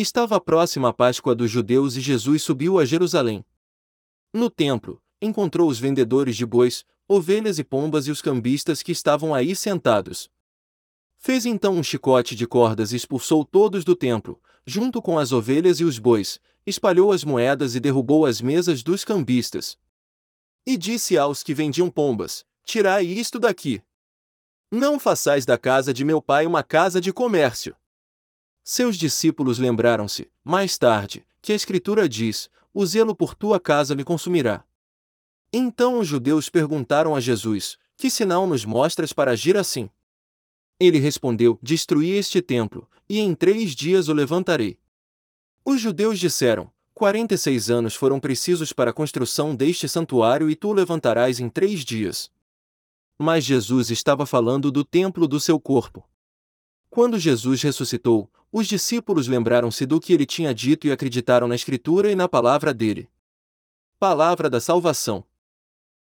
Estava próxima a Páscoa dos judeus e Jesus subiu a Jerusalém. No templo, encontrou os vendedores de bois, ovelhas e pombas e os cambistas que estavam aí sentados. Fez então um chicote de cordas e expulsou todos do templo, junto com as ovelhas e os bois, espalhou as moedas e derrubou as mesas dos cambistas. E disse aos que vendiam pombas: Tirai isto daqui. Não façais da casa de meu pai uma casa de comércio. Seus discípulos lembraram-se, mais tarde, que a Escritura diz: O zelo por tua casa me consumirá. Então os judeus perguntaram a Jesus: Que sinal nos mostras para agir assim? Ele respondeu: Destruí este templo, e em três dias o levantarei. Os judeus disseram: Quarenta e seis anos foram precisos para a construção deste santuário e tu o levantarás em três dias. Mas Jesus estava falando do templo do seu corpo. Quando Jesus ressuscitou, os discípulos lembraram-se do que ele tinha dito e acreditaram na Escritura e na palavra dele. Palavra da Salvação.